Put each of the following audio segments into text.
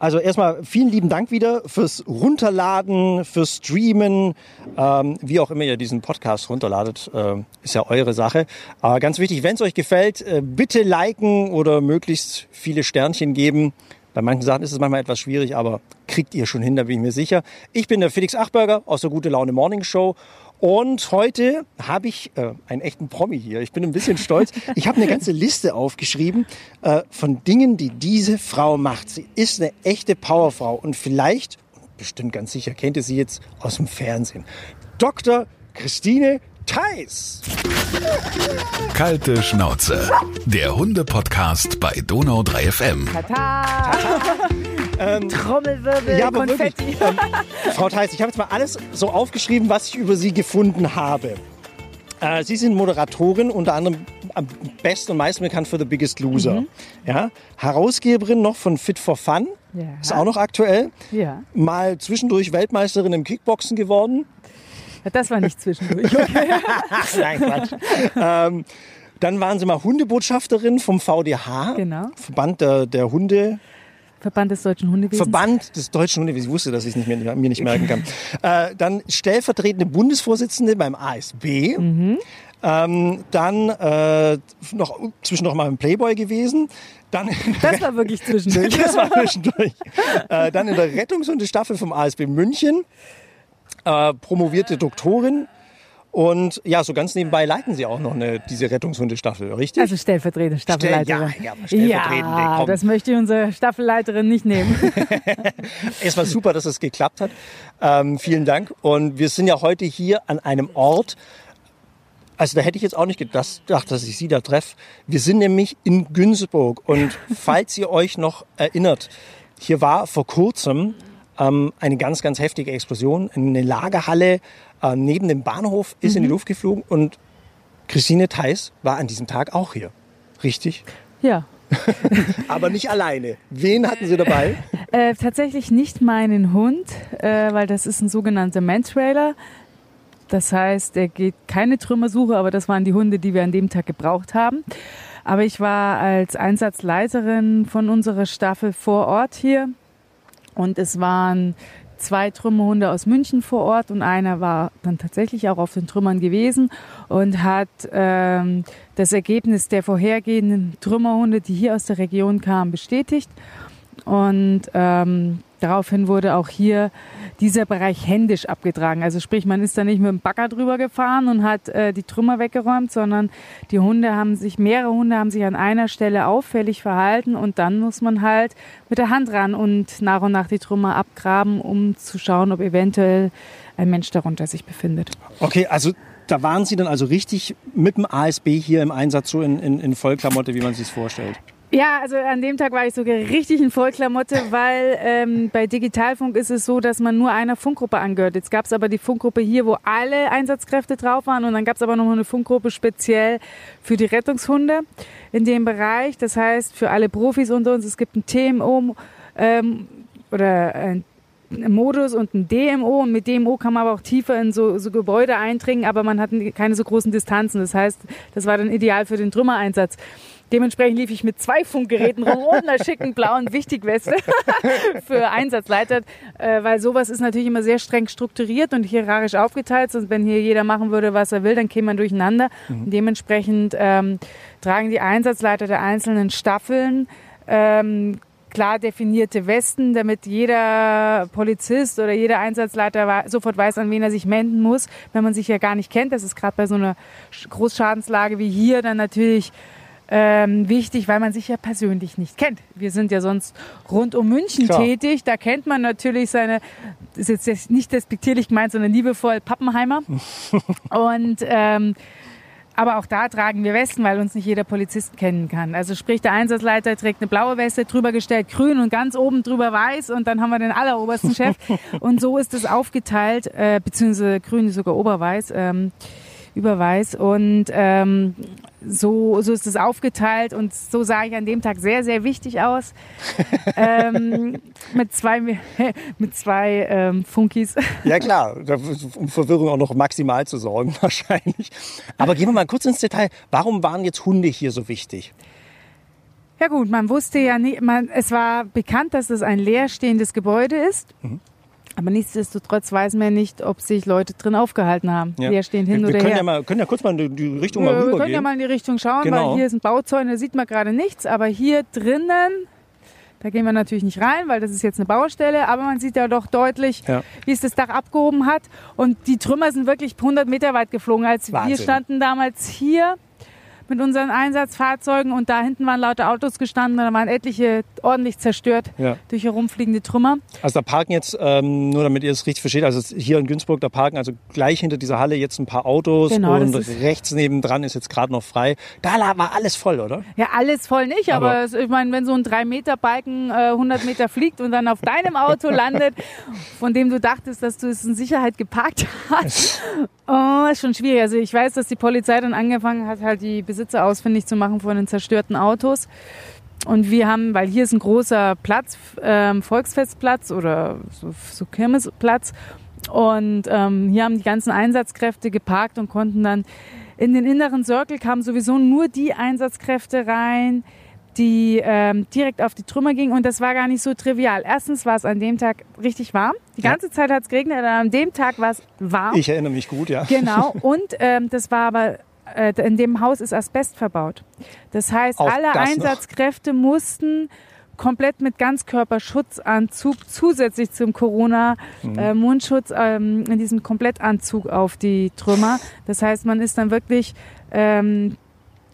Also erstmal vielen lieben Dank wieder fürs Runterladen, fürs Streamen, ähm, wie auch immer ihr diesen Podcast runterladet, äh, ist ja eure Sache. Aber ganz wichtig, wenn es euch gefällt, äh, bitte liken oder möglichst viele Sternchen geben. Bei manchen Sachen ist es manchmal etwas schwierig, aber kriegt ihr schon hin, da bin ich mir sicher. Ich bin der Felix Achberger aus der Gute Laune Morning Show und heute habe ich äh, einen echten Promi hier. Ich bin ein bisschen stolz. Ich habe eine ganze Liste aufgeschrieben äh, von Dingen, die diese Frau macht. Sie ist eine echte Powerfrau und vielleicht, bestimmt ganz sicher, kennt ihr sie jetzt aus dem Fernsehen. Dr. Christine Theis. Kalte Schnauze. Der Hunde-Podcast bei Donau 3 FM. Tata! Ähm, Trommelwirbel, ja, aber Konfetti. Wirklich, ähm, Frau Theis, ich habe jetzt mal alles so aufgeschrieben, was ich über Sie gefunden habe. Äh, Sie sind Moderatorin, unter anderem am besten und meisten bekannt für The Biggest Loser. Mhm. Ja, Herausgeberin noch von Fit for Fun. Ja. Ist auch noch aktuell. Ja. Mal zwischendurch Weltmeisterin im Kickboxen geworden. Das war nicht zwischendurch. Okay. Nein, Quatsch. ähm, dann waren Sie mal Hundebotschafterin vom VDH. Genau. Verband der, der Hunde. Verband des Deutschen Hundewesens. Verband des Deutschen Hundewesens. Ich wusste, dass ich es nicht mehr, mir nicht merken kann. äh, dann stellvertretende Bundesvorsitzende beim ASB. Mhm. Ähm, dann äh, noch zwischendurch mal im Playboy gewesen. Dann das war wirklich zwischendurch. das war zwischendurch. äh, dann in der Rettungshundestaffel vom ASB München. Äh, promovierte Doktorin. Und ja, so ganz nebenbei leiten Sie auch noch eine, diese Rettungshundestaffel, richtig? Also stellvertretende Staffelleiterin. Ja, ja, stellvertretende. Ja, das möchte unsere Staffelleiterin nicht nehmen. es war super, dass es geklappt hat. Ähm, vielen Dank. Und wir sind ja heute hier an einem Ort, also da hätte ich jetzt auch nicht gedacht, dass ich Sie da treffe. Wir sind nämlich in Günzburg. Und falls ihr euch noch erinnert, hier war vor kurzem ähm, eine ganz, ganz heftige Explosion. Eine Lagerhalle äh, neben dem Bahnhof ist mhm. in die mhm. Luft geflogen und Christine Theis war an diesem Tag auch hier. Richtig? Ja. Aber nicht alleine. Wen hatten Sie dabei? Äh, tatsächlich nicht meinen Hund, äh, weil das ist ein sogenannter Mantrailer. Das heißt, er geht keine Trümmersuche, aber das waren die Hunde, die wir an dem Tag gebraucht haben. Aber ich war als Einsatzleiterin von unserer Staffel vor Ort hier und es waren zwei Trümmerhunde aus München vor Ort und einer war dann tatsächlich auch auf den Trümmern gewesen und hat ähm, das Ergebnis der vorhergehenden Trümmerhunde, die hier aus der Region kamen, bestätigt. Und ähm, daraufhin wurde auch hier dieser Bereich händisch abgetragen. Also sprich, man ist da nicht mit dem Bagger drüber gefahren und hat äh, die Trümmer weggeräumt, sondern die Hunde haben sich, mehrere Hunde haben sich an einer Stelle auffällig verhalten und dann muss man halt mit der Hand ran und nach und nach die Trümmer abgraben, um zu schauen, ob eventuell ein Mensch darunter sich befindet. Okay, also da waren Sie dann also richtig mit dem ASB hier im Einsatz, so in, in, in Vollklamotte, wie man sich vorstellt? Ja, also an dem Tag war ich sogar richtig in Vollklamotte, weil ähm, bei Digitalfunk ist es so, dass man nur einer Funkgruppe angehört. Jetzt gab es aber die Funkgruppe hier, wo alle Einsatzkräfte drauf waren und dann gab es aber noch eine Funkgruppe speziell für die Rettungshunde in dem Bereich. Das heißt, für alle Profis unter uns, es gibt ein TMO ähm, oder ein Modus und ein DMO und mit DMO kann man aber auch tiefer in so, so Gebäude eindringen, aber man hat keine so großen Distanzen. Das heißt, das war dann ideal für den Trümmereinsatz. Dementsprechend lief ich mit zwei Funkgeräten rum und einer schicken blauen Wichtigweste für Einsatzleiter, äh, weil sowas ist natürlich immer sehr streng strukturiert und hierarchisch aufgeteilt. Und wenn hier jeder machen würde, was er will, dann käme man durcheinander. Mhm. dementsprechend ähm, tragen die Einsatzleiter der einzelnen Staffeln ähm, klar definierte Westen, damit jeder Polizist oder jeder Einsatzleiter sofort weiß, an wen er sich wenden muss, wenn man sich ja gar nicht kennt. Das ist gerade bei so einer Großschadenslage wie hier dann natürlich ähm, wichtig, weil man sich ja persönlich nicht kennt. Wir sind ja sonst rund um München Klar. tätig. Da kennt man natürlich seine, das ist jetzt nicht despektierlich gemeint, sondern liebevoll Pappenheimer. Und ähm, aber auch da tragen wir Westen, weil uns nicht jeder Polizist kennen kann. Also sprich, der Einsatzleiter trägt eine blaue Weste, drüber gestellt grün und ganz oben drüber weiß und dann haben wir den allerobersten Chef. und so ist es aufgeteilt, äh, beziehungsweise grün ist sogar oberweiß. Ähm, überweis. Und ähm, so, so ist es aufgeteilt und so sah ich an dem Tag sehr, sehr wichtig aus. ähm, mit zwei, mit zwei ähm, Funkis. Ja klar, um Verwirrung auch noch maximal zu sorgen wahrscheinlich. Aber gehen wir mal kurz ins Detail. Warum waren jetzt Hunde hier so wichtig? Ja gut, man wusste ja nicht, man, es war bekannt, dass es ein leerstehendes Gebäude ist. Mhm. Aber nichtsdestotrotz weiß man nicht, ob sich Leute drin aufgehalten haben. Ja. Leerstehend hin wir, wir oder können her. ja, mal, können ja kurz mal in die Richtung Ja, mal wir rübergehen. können ja mal in die Richtung schauen, Genau. weil hier ist ein Bauzaun, da sieht man gerade nichts. Aber hier drinnen, da gehen wir natürlich nicht rein, weil das ist jetzt eine Baustelle. Aber man sieht ja doch deutlich, Ja. wie es das Dach abgehoben hat. Und die Trümmer sind wirklich 100 Meter weit geflogen. Als Wahnsinn. wir standen damals hier mit unseren Einsatzfahrzeugen und da hinten waren lauter Autos gestanden und da waren etliche ordentlich zerstört Ja. durch herumfliegende Trümmer. Also da parken jetzt, ähm, nur damit ihr es richtig versteht, also hier in Günzburg, da parken also gleich hinter dieser Halle jetzt ein paar Autos Genau, und rechts nebendran ist jetzt gerade noch frei. Da war alles voll, oder? Ja, alles voll nicht, aber, Aber- es- ich meine, wenn so ein 3-Meter-Balken äh, 100 Meter fliegt und dann auf deinem Auto landet, von dem du dachtest, dass du es in Sicherheit geparkt hast, oh, ist schon schwierig. Also ich weiß, dass die Polizei dann angefangen hat, halt die Besitzer ausfindig zu machen von den zerstörten Autos. Und wir haben, weil hier ist ein großer Platz, ähm, Volksfestplatz oder so, so Kirmesplatz. Und ähm, hier haben die ganzen Einsatzkräfte geparkt und konnten dann in den inneren Circle kamen sowieso nur die Einsatzkräfte rein, die ähm, direkt auf die Trümmer gingen. Und das war gar nicht so trivial. Erstens war es an dem Tag richtig warm. Die Ja. ganze Zeit hat es geregnet, aber an dem Tag war es warm. Ich erinnere mich gut, ja. Genau. Und ähm, das war aber, äh, in dem Haus ist Asbest verbaut. Das heißt, Auch alle das noch. Einsatzkräfte mussten komplett mit Ganzkörperschutzanzug zusätzlich zum Corona-Mundschutz ähm, in diesem Komplettanzug auf die Trümmer. Das heißt, man ist dann wirklich ähm,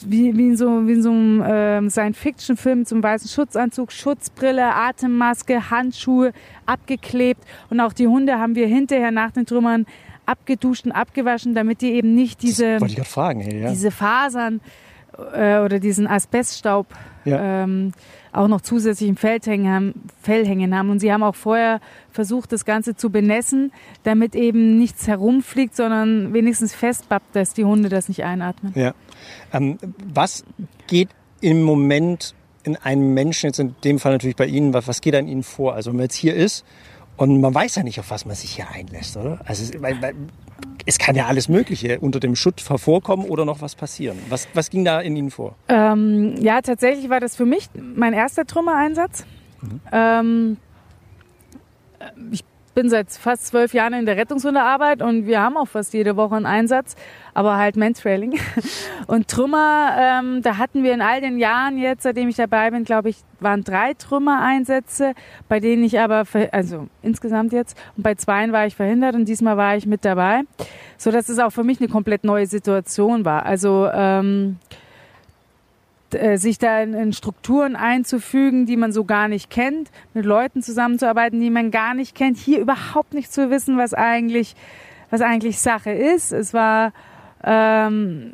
wie, wie in so, wie in so einem ähm, Science-Fiction-Film zum weißen Schutzanzug, Schutzbrille, Atemmaske, Handschuhe abgeklebt und auch die Hunde haben wir hinterher nach den Trümmern abgeduscht und abgewaschen, damit die eben nicht diese, fragen. Hey, ja. diese Fasern äh, oder diesen Asbeststaub Ja. ähm, auch noch zusätzlich im Fell hängen, haben, Fell hängen haben. Und sie haben auch vorher versucht, das Ganze zu benässen, damit eben nichts herumfliegt, sondern wenigstens festbappt, dass die Hunde das nicht einatmen. Ja. Ähm, was geht im Moment in einem Menschen, jetzt in dem Fall natürlich bei Ihnen, was, was geht an Ihnen vor? Also wenn man jetzt hier ist und man weiß ja nicht, auf was man sich hier einlässt, oder? Also es, weil, weil, es kann ja alles Mögliche unter dem Schutt hervorkommen oder noch was passieren. Was, was ging da in Ihnen vor? Ähm, ja, tatsächlich war das für mich mein erster Trümmereinsatz. Ähm, ich bin seit fast zwölf Jahren in der Rettungshundearbeit und wir haben auch fast jede Woche einen Einsatz, aber halt Mantrailing. Und Trümmer, ähm, da hatten wir in all den Jahren jetzt, seitdem ich dabei bin, glaube ich, waren drei Trümmereinsätze, bei denen ich aber, also insgesamt jetzt, und bei zweien war ich verhindert und diesmal war ich mit dabei, so dass es auch für mich eine komplett neue Situation war. Also ähm, äh, sich da in, Strukturen einzufügen, die man so gar nicht kennt, mit Leuten zusammenzuarbeiten, die man gar nicht kennt, hier überhaupt nicht zu wissen, was eigentlich, was eigentlich Sache ist. Es war ähm,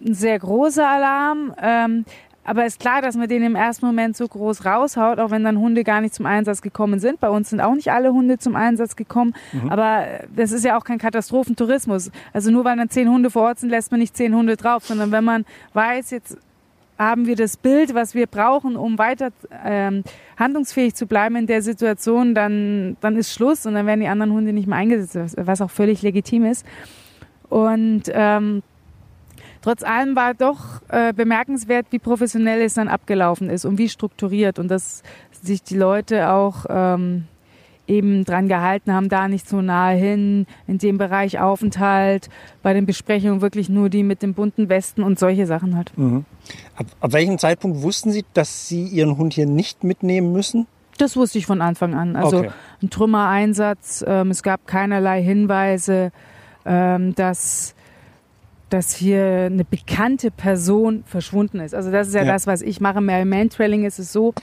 ein sehr großer Alarm. Ähm, aber ist klar, dass man den im ersten Moment so groß raushaut, auch wenn dann Hunde gar nicht zum Einsatz gekommen sind. Bei uns sind auch nicht alle Hunde zum Einsatz gekommen. Aber äh, das ist ja auch kein Katastrophentourismus. Also nur weil dann zehn Hunde vor Ort sind, lässt man nicht zehn Hunde drauf, sondern wenn man weiß, jetzt haben wir das Bild, was wir brauchen, um weiter ähm, handlungsfähig zu bleiben in der Situation, dann, dann ist Schluss und dann werden die anderen Hunde nicht mehr eingesetzt, was- auch völlig legitim ist. Und ähm, trotz allem war doch äh, bemerkenswert, wie professionell es dann abgelaufen ist und wie strukturiert und dass sich die Leute auch ähm, eben dran gehalten haben, da nicht so nahe hin, in dem Bereich Aufenthalt, bei den Besprechungen wirklich nur die mit den bunten Westen und solche Sachen halt. Ab, ab welchem Zeitpunkt wussten Sie, dass Sie Ihren Hund hier nicht mitnehmen müssen? Das wusste ich von Anfang an. Also Okay. ein Trümmereinsatz, ähm, es gab keinerlei Hinweise, ähm, dass, dass hier eine bekannte Person verschwunden ist. Also das ist ja, Ja. das, was ich mache. Bei Mantrailing ist es so,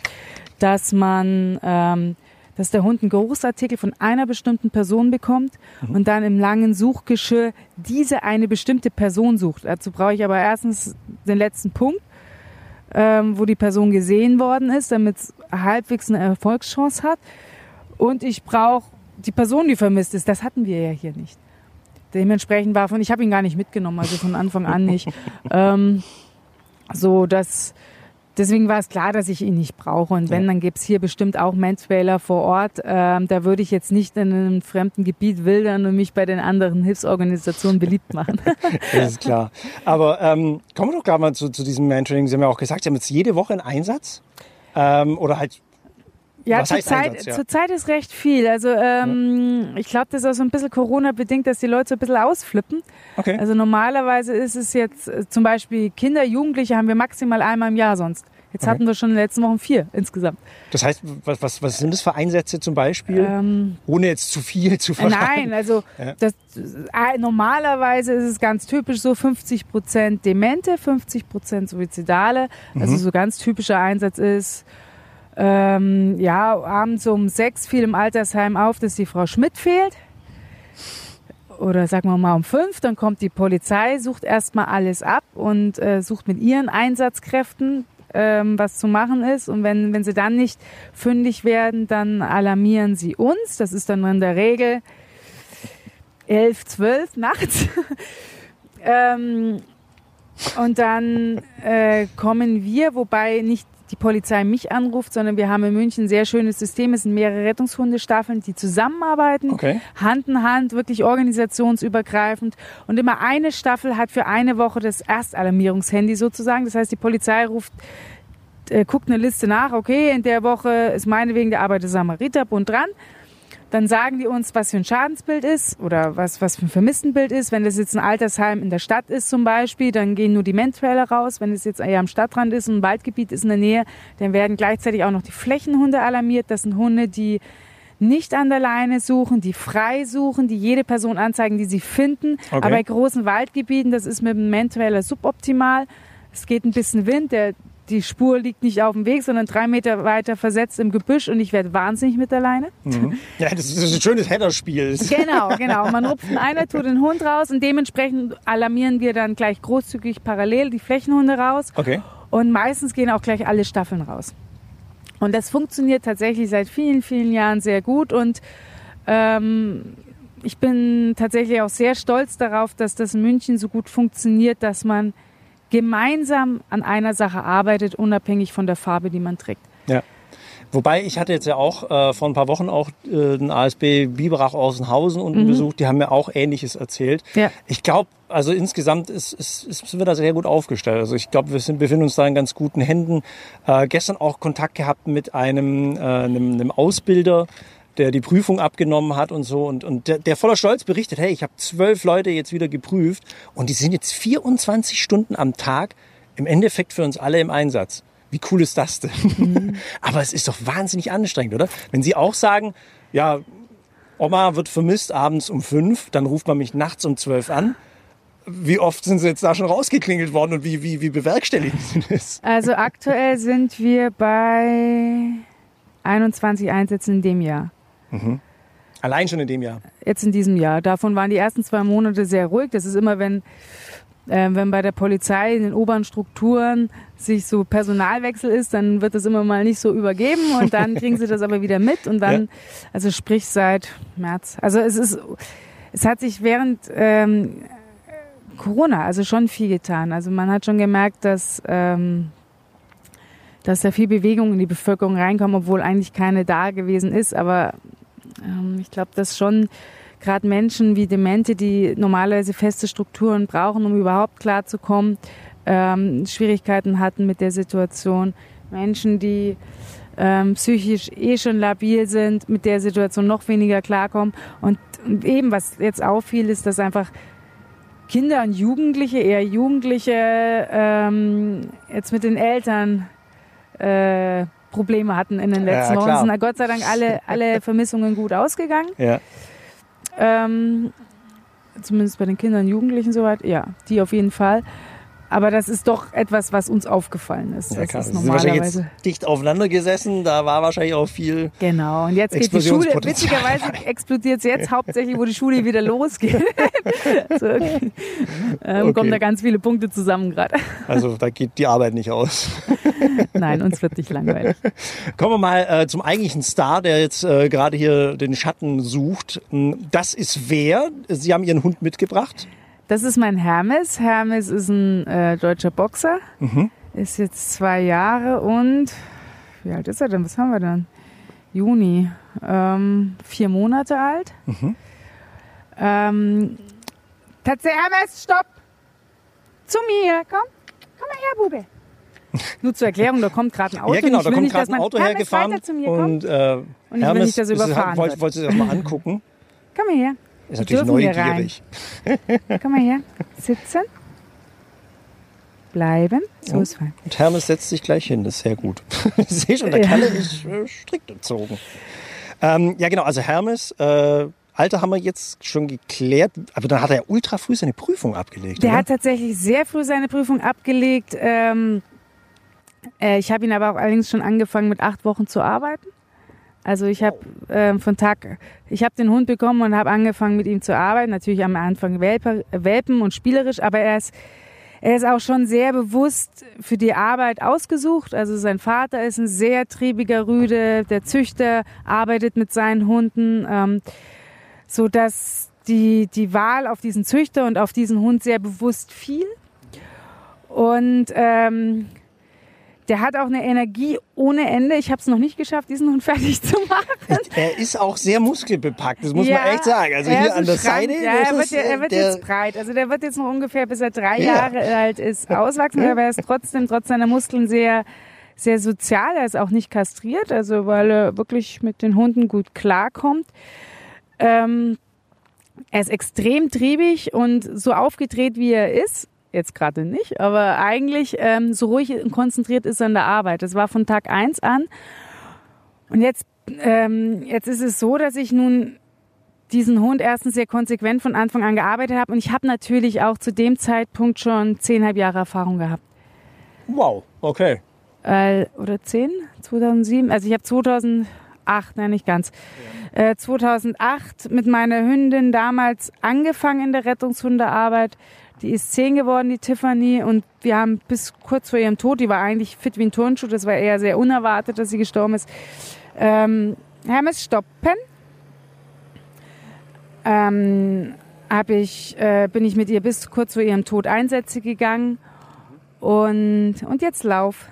dass man, ähm, dass der Hund einen Geruchsartikel von einer bestimmten Person bekommt und dann im langen Suchgeschirr diese eine bestimmte Person sucht. Dazu brauche ich aber erstens den letzten Punkt ähm, wo die Person gesehen worden ist, damit es halbwegs eine Erfolgschance hat. Und ich brauche die Person, die vermisst ist. Das hatten wir ja hier nicht. Dementsprechend war von, ich habe ihn gar nicht mitgenommen, also von Anfang an nicht. ähm, so, dass deswegen war es klar, dass ich ihn nicht brauche. Und wenn, dann gäbe es hier bestimmt auch Manswailer vor Ort. Ähm, da würde ich jetzt nicht in einem fremden Gebiet wildern und mich bei den anderen Hilfsorganisationen beliebt machen. Das ist klar. Aber ähm, kommen wir doch gerade mal zu, zu diesem Mantraining. Sie haben ja auch gesagt, Sie haben jetzt jede Woche einen Einsatz. Ähm, oder halt Ja, zurzeit ja? zurzeit ist recht viel. Also ähm, ich glaube, das ist auch so ein bisschen Corona-bedingt, dass die Leute so ein bisschen ausflippen. Okay. Also normalerweise ist es jetzt äh, zum Beispiel Kinder, Jugendliche haben wir maximal einmal im Jahr sonst. Jetzt Okay. hatten wir schon in den letzten Wochen vier insgesamt. Das heißt, was, was, was sind das für Einsätze zum Beispiel? Ähm, Ohne jetzt zu viel zu Äh, verraten. Nein, also Ja. das, äh, normalerweise ist es ganz typisch so 50 Prozent Demente, 50 Prozent Suizidale. Also Mhm. so ganz typischer Einsatz ist, ähm, ja, abends um sechs fiel im Altersheim auf, dass die Frau Schmidt fehlt. Oder sagen wir mal um fünf, dann kommt die Polizei, sucht erstmal alles ab und äh, sucht mit ihren Einsatzkräften, ähm, was zu machen ist. Und wenn, wenn sie dann nicht fündig werden, dann alarmieren sie uns. Das ist dann in der Regel elf, zwölf nachts. ähm, und dann äh, kommen wir, wobei nicht die Polizei mich anruft, sondern wir haben in München ein sehr schönes System. Es sind mehrere Rettungshundestaffeln, die zusammenarbeiten. Okay. Hand in Hand, wirklich organisationsübergreifend. Und immer eine Staffel hat für eine Woche das Erstalarmierungshandy sozusagen. Das heißt, die Polizei ruft, äh, guckt eine Liste nach. Okay, in der Woche ist meinetwegen der Arbeiter Samariterbund dran. Dann sagen die uns, was für ein Schadensbild ist oder was, was für ein Vermisstenbild ist. Wenn das jetzt ein Altersheim in der Stadt ist zum Beispiel, dann gehen nur die Mentrailer raus. Wenn es jetzt eher am Stadtrand ist und ein Waldgebiet ist in der Nähe, dann werden gleichzeitig auch noch die Flächenhunde alarmiert. Das sind Hunde, die nicht an der Leine suchen, die frei suchen, die jede Person anzeigen, die sie finden. Okay. Aber bei großen Waldgebieten, das ist mit dem Mentrailer suboptimal. Es geht ein bisschen Wind, der, die Spur liegt nicht auf dem Weg, sondern drei Meter weiter versetzt im Gebüsch und ich werde wahnsinnig mit der Leine. Ja, das ist ein schönes Header-Spiel. Genau, genau. Man rupft einen einer, tut den Hund raus und dementsprechend alarmieren wir dann gleich großzügig parallel die Flächenhunde raus. Okay. Und meistens gehen auch gleich alle Staffeln raus. Und das funktioniert tatsächlich seit vielen, vielen Jahren sehr gut. Und ähm, ich bin tatsächlich auch sehr stolz darauf, dass das in München so gut funktioniert, dass man gemeinsam an einer Sache arbeitet, unabhängig von der Farbe, die man trägt. Ja. Wobei, ich hatte jetzt ja auch äh, vor ein paar Wochen auch äh, den ASB Biberach Außenhausen unten besucht. Die haben mir auch Ähnliches erzählt. Ja. Ich glaube, also insgesamt ist, ist, ist, sind wir da sehr gut aufgestellt. Also ich glaube, wir sind, befinden uns da in ganz guten Händen. Äh, gestern auch Kontakt gehabt mit einem, äh, einem, einem Ausbilder, der die Prüfung abgenommen hat und so. Und, und der, der voller Stolz berichtet, hey, ich habe zwölf Leute jetzt wieder geprüft und die sind jetzt 24 Stunden am Tag im Endeffekt für uns alle im Einsatz. Wie cool ist das denn? Aber es ist doch wahnsinnig anstrengend, oder? Wenn Sie auch sagen, ja, Oma wird vermisst abends um fünf, dann ruft man mich nachts um zwölf an. Wie oft sind Sie jetzt da schon rausgeklingelt worden und wie, wie, wie bewerkstelligen Sie das? Also aktuell sind wir bei 21 Einsätzen in dem Jahr. Allein schon in dem Jahr. Jetzt in diesem Jahr. Davon waren die ersten zwei Monate sehr ruhig. Das ist immer, wenn, äh, wenn bei der Polizei in den oberen Strukturen sich so Personalwechsel ist, dann wird das immer mal nicht so übergeben und dann kriegen sie das aber wieder mit und dann, Ja. also sprich seit März. Also es ist, es hat sich während ähm, Corona also schon viel getan. Also man hat schon gemerkt, dass ähm, dass da viel Bewegung in die Bevölkerung reinkommt, obwohl eigentlich keine da gewesen ist. Aber ähm, ich glaube, dass schon gerade Menschen wie Demente, die normalerweise feste Strukturen brauchen, um überhaupt klarzukommen, ähm, Schwierigkeiten hatten mit der Situation. Menschen, die ähm, psychisch eh schon labil sind, mit der Situation noch weniger klarkommen. Und, eben, was jetzt auffiel, ist, dass einfach Kinder und Jugendliche, eher Jugendliche, ähm, jetzt mit den Eltern äh, Probleme hatten in den Ja, letzten Wochen. klar. Sind da Gott sei Dank alle, alle Vermissungen gut ausgegangen. Ja. Ähm, zumindest bei den Kindern und Jugendlichen soweit. Ja, die auf jeden Fall. Aber das ist doch etwas, was uns aufgefallen ist. Ja, das ist normalerweise. jetzt dicht aufeinander gesessen. Da war wahrscheinlich auch viel. Genau, und jetzt geht die Schule, witzigerweise explodiert es jetzt hauptsächlich, wo die Schule wieder losgeht. so, okay. ähm, Okay. Kommen da ganz viele Punkte zusammen gerade. Also da geht die Arbeit nicht aus. Nein, uns wird nicht langweilig. Kommen wir mal äh, zum eigentlichen Star, der jetzt äh, gerade hier den Schatten sucht. Das ist wer? Sie haben Ihren Hund mitgebracht. Das ist mein Hermes. Hermes ist ein äh, deutscher Boxer. Mhm. ist jetzt zwei Jahre und wie alt ist er denn? Was haben wir dann? Juni. Ähm, vier Monate alt. Mhm. Ähm, tatsächlich, Hermes, stopp! Zu mir, komm. Komm mal her, Bube. Nur zur Erklärung, da kommt gerade ein Auto. ja, genau, Ich da will kommt nicht, dass gerade ein Auto Hermes, hergefahren weiter zu mir, komm. und äh, Und ich will Hermes nicht, dass er ist- überfahren wollte, wird. wollte sich das mal angucken. Komm mal her. Ist natürlich neugierig. Komm mal her. Sitzen. Bleiben. So ist fein. Und Hermes setzt sich gleich hin, das ist sehr gut. ich sehe schon, der Ja. Kalle ist äh, strikt erzogen. Ähm, ja, genau, also Hermes, äh, Alter haben wir jetzt schon geklärt, aber dann hat er ja ultra früh seine Prüfung abgelegt. Der oder? hat tatsächlich sehr früh seine Prüfung abgelegt. Ähm, äh, ich habe ihn aber auch allerdings schon angefangen, mit acht Wochen zu arbeiten. Also ich habe ähm, von Tag, ich habe den Hund bekommen und habe angefangen, mit ihm zu arbeiten. Natürlich am Anfang Welpe, Welpen und spielerisch, aber er ist, er ist auch schon sehr bewusst für die Arbeit ausgesucht. Also sein Vater ist ein sehr triebiger Rüde, der Züchter arbeitet mit seinen Hunden, ähm, so dass die, die Wahl auf diesen Züchter und auf diesen Hund sehr bewusst fiel. Und ähm, der hat auch eine Energie ohne Ende. Ich habe es noch nicht geschafft, diesen Hund fertig zu machen. Er ist auch sehr muskelbepackt, das muss Ja, man echt sagen. Also er hier an der Schrank. Seite. Ja, er wird, ist, ja- er äh, wird der, jetzt breit. Also der wird jetzt noch ungefähr bis er drei Ja. Jahre alt ist auswachsen, aber er ist trotzdem trotz seiner Muskeln sehr sehr sozial. Er ist auch nicht kastriert, also weil er wirklich mit den Hunden gut klarkommt. Ähm, er ist extrem triebig und so aufgedreht, wie er ist. Jetzt gerade nicht, aber eigentlich ähm, so ruhig und konzentriert ist er an der Arbeit. Das war von Tag eins an. Und jetzt, ähm, jetzt ist es so, dass ich nun diesen Hund erstens sehr konsequent von Anfang an gearbeitet habe und ich habe natürlich auch zu dem Zeitpunkt schon zehnhalb Jahre Erfahrung gehabt. wow, okay. Äh, oder zehn? 2007? Also ich habe 2008, nein, nicht ganz. Äh, 2008 mit meiner Hündin damals angefangen in der Rettungshundearbeit. Die ist zehn geworden, die Tiffany, und wir haben bis kurz vor ihrem Tod, die war eigentlich fit wie ein Turnschuh, das war eher sehr unerwartet, dass sie gestorben ist. Ähm, Hermes stoppen. Ähm, hab ich, äh, bin ich mit ihr bis kurz vor ihrem Tod Einsätze gegangen und, und jetzt Lauf.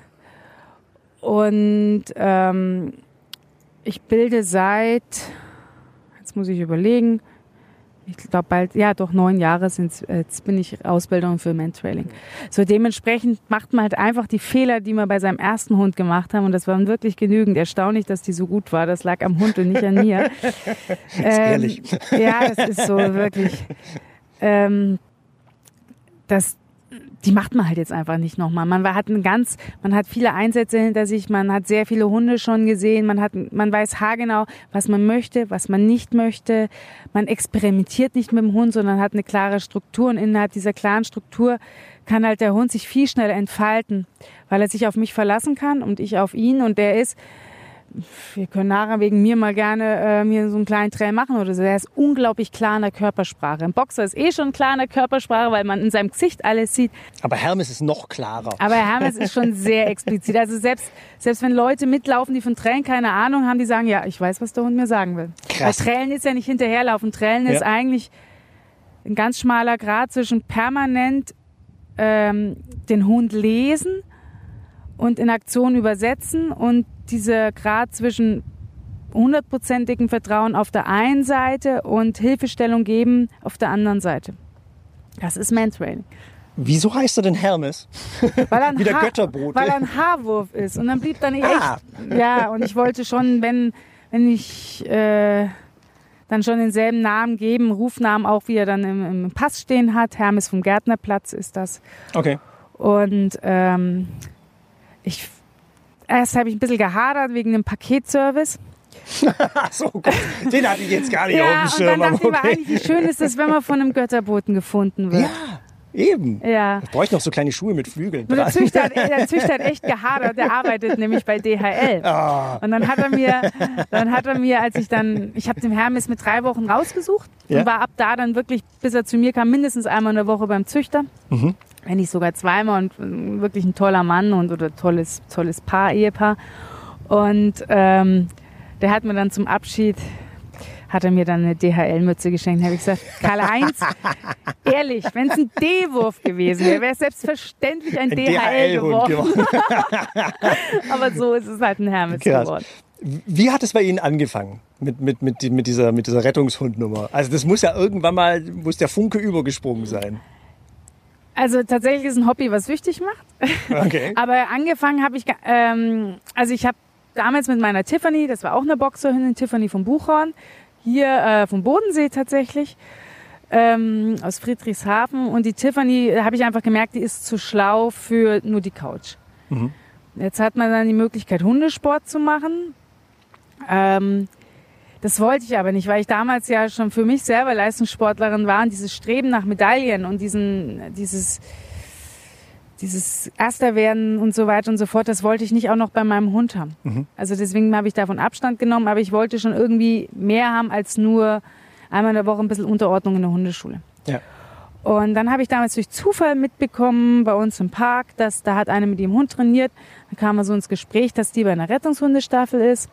Und ähm, ich bilde seit, jetzt muss ich überlegen, ich glaube bald, ja doch neun Jahre sind jetzt bin ich Ausbildung für Mentrailing. So dementsprechend macht man halt einfach die Fehler, die wir bei seinem ersten Hund gemacht haben und das waren wirklich genügend. Erstaunlich, dass die so gut war. Das lag am Hund und nicht an mir. ähm, ehrlich. Ja, das ist so wirklich. Ähm, das, die macht man halt jetzt einfach nicht nochmal. Man hat ein ganz, man hat viele Einsätze hinter sich, man hat sehr viele Hunde schon gesehen, man hat, man weiß haargenau, was man möchte, was man nicht möchte. Man experimentiert nicht mit dem Hund, sondern hat eine klare Struktur und innerhalb dieser klaren Struktur kann halt der Hund sich viel schneller entfalten, weil er sich auf mich verlassen kann und ich auf ihn und der ist, wir können nachher wegen mir mal gerne äh, mir so einen kleinen Trail machen oder so. Der ist unglaublich klar in der Körpersprache. Ein Boxer ist eh schon klar in der Körpersprache, weil man in seinem Gesicht alles sieht. Aber Hermes ist noch klarer. Aber Hermes ist schon sehr explizit. Also selbst, selbst wenn Leute mitlaufen, die von Trailen keine Ahnung haben, die sagen, ja, ich weiß, was der Hund mir sagen will. Krass. Weil Trailen ist ja nicht hinterherlaufen. Ist Ja. eigentlich ein ganz schmaler Grad zwischen permanent ähm, den Hund lesen und in Aktion übersetzen und dieser Grad zwischen hundertprozentigem Vertrauen auf der einen Seite und Hilfestellung geben auf der anderen Seite. Das ist Mantrailing. Wieso heißt er denn Hermes? Weil er ein, Wie der Götterbote. weil er ein Haarwurf ist. Und dann blieb dann echt. Ah. Ja, und ich wollte schon, wenn, wenn ich äh, dann schon denselben Namen geben, Rufnamen auch, wie er dann im, im Pass stehen hat. Hermes vom Gärtnerplatz ist das. Okay. Und ähm, ich erst habe ich ein bisschen gehadert wegen dem Paketservice. Ach so, Gott. Den hatte ich jetzt gar nicht Ja, auf dem und Schirm. dann dachte aber ich mir okay. eigentlich, wie schön ist es, wenn man von einem Götterboten gefunden wird. Eben. Ja. Ich bräuchte noch so kleine Schuhe mit Flügeln Nur der dran. Züchter, hat, der Züchter hat echt gehadert, der arbeitet nämlich bei DHL. Ah. Und dann hat er mir, dann hat er mir, als ich dann, ich habe den Hermes mit drei Wochen rausgesucht Ja. und war ab da dann wirklich, bis er zu mir kam, mindestens einmal in der Woche beim Züchter. Mhm. Wenn nicht sogar zweimal und äh, wirklich ein toller Mann und oder tolles, tolles Paar, Ehepaar. Und ähm, der hat mir dann zum Abschied hat er mir dann eine DHL-Mütze geschenkt. Habe ich gesagt, Karl-Heinz, ehrlich, wenn es ein D-Wurf gewesen wäre, wäre es selbstverständlich ein, Ein DHL DHL-Hund geworden. Aber so ist es halt ein Hermes Krass. geworden. Wie hat es bei Ihnen angefangen mit, mit, mit, mit, dieser, mit dieser Rettungshundnummer? Also das muss ja irgendwann mal, muss der Funke übergesprungen sein. Also tatsächlich ist ein Hobby, was süchtig macht. Okay. Aber angefangen habe ich, ähm, also ich habe damals mit meiner Tiffany, das war auch eine Boxerhündin, Tiffany vom Buchhorn, hier äh, vom Bodensee tatsächlich, ähm, aus Friedrichshafen. Und die Tiffany, da habe ich einfach gemerkt, die ist zu schlau für nur die Couch. Jetzt hat man dann die Möglichkeit, Hundesport zu machen. Ähm, das wollte ich aber nicht, weil ich damals ja schon für mich selber Leistungssportlerin war und dieses Streben nach Medaillen und diesen, dieses, dieses Ersterwerden und so weiter und so fort, das wollte ich nicht auch noch bei meinem Hund haben. Also deswegen habe ich davon Abstand genommen, aber ich wollte schon irgendwie mehr haben als nur einmal in der Woche ein bisschen Unterordnung in der Hundeschule. Ja. Und dann habe ich damals durch Zufall mitbekommen bei uns im Park, dass da hat eine mit ihrem Hund trainiert. Da kam er so ins Gespräch, dass die bei einer Rettungshundestaffel ist.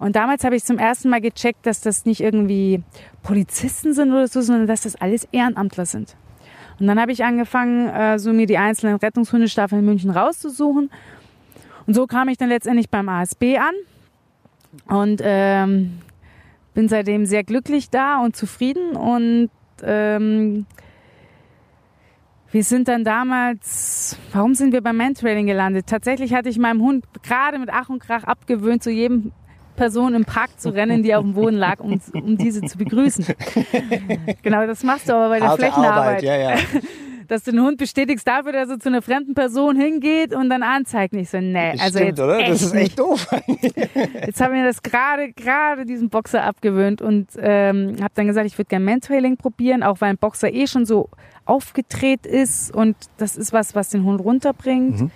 Und damals habe ich zum ersten Mal gecheckt, dass das nicht irgendwie Polizisten sind oder so, sondern dass das alles Ehrenamtler sind. Und dann habe ich angefangen, äh, so mir die einzelnen Rettungshundestaffeln in München rauszusuchen. Und so kam ich dann letztendlich beim ASB an und ähm, bin seitdem sehr glücklich da und zufrieden. Und ähm, wir sind dann damals, warum sind wir beim Mantrailing gelandet? Tatsächlich hatte ich meinem Hund gerade mit Ach und Krach abgewöhnt, zu jedem Person im Park zu rennen, die auf dem Boden lag, um, um diese zu begrüßen. genau, das machst du aber bei der Harte Flächenarbeit Arbeit, ja, ja. dass du den Hund bestätigst dafür, dass er zu einer fremden Person hingeht und dann anzeigt. Nicht so, nee, also Stimmt, jetzt oder? Das ist echt doof. Jetzt habe ich mir das gerade, gerade diesen Boxer abgewöhnt und ähm, habe dann gesagt, ich würde gerne Mantrailing probieren, auch weil ein Boxer eh schon so aufgedreht ist und das ist was, was den Hund runterbringt.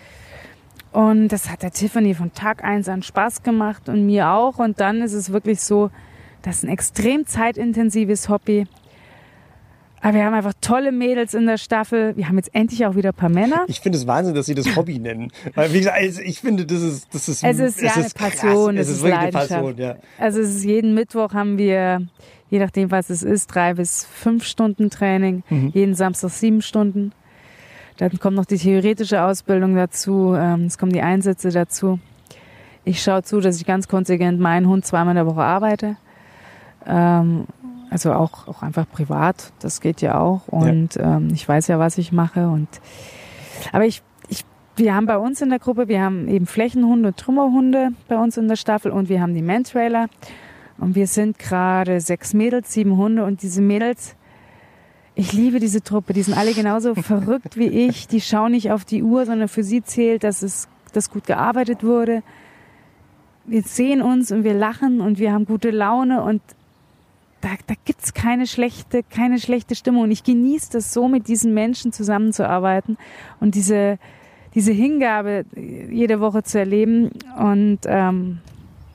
Und das hat der Tiffany von Tag eins an Spaß gemacht und mir auch. Und dann ist es wirklich so, das ist ein extrem zeitintensives Hobby. Aber wir haben einfach tolle Mädels in der Staffel. Wir haben jetzt endlich auch wieder ein paar Männer. Ich finde es Wahnsinn, dass Sie das Hobby nennen. Weil, wie gesagt, also ich finde, das ist, das ist, Es ist ja es eine ist krass. Passion, Es es ist wirklich eine Leidenschaft. Passion, ja. Also es ist jeden Mittwoch haben wir, je nachdem was es ist, drei bis fünf Stunden Training, Mhm. jeden Samstag sieben Stunden. Dann kommt noch die theoretische Ausbildung dazu, ähm, es kommen die Einsätze dazu. Ich schaue zu, dass ich ganz konsequent meinen Hund zweimal in der Woche arbeite. Ähm, also auch, auch einfach privat, das geht ja auch. Und ähm, ich weiß ja, was ich mache. Und aber ich, ich, wir haben bei uns in der Gruppe, wir haben eben Flächenhunde und Trümmerhunde bei uns in der Staffel und wir haben die Mantrailer. Und wir sind gerade sechs Mädels, sieben Hunde und diese Mädels, ich liebe diese Truppe, die sind alle genauso verrückt wie ich. Die schauen nicht auf die Uhr, sondern für sie zählt, dass es dass gut gearbeitet wurde. Wir sehen uns und wir lachen und wir haben gute Laune und da, da gibt's keine schlechte, keine schlechte Stimmung. Und ich genieße das so, mit diesen Menschen zusammenzuarbeiten und diese, diese Hingabe jede Woche zu erleben. Und ähm,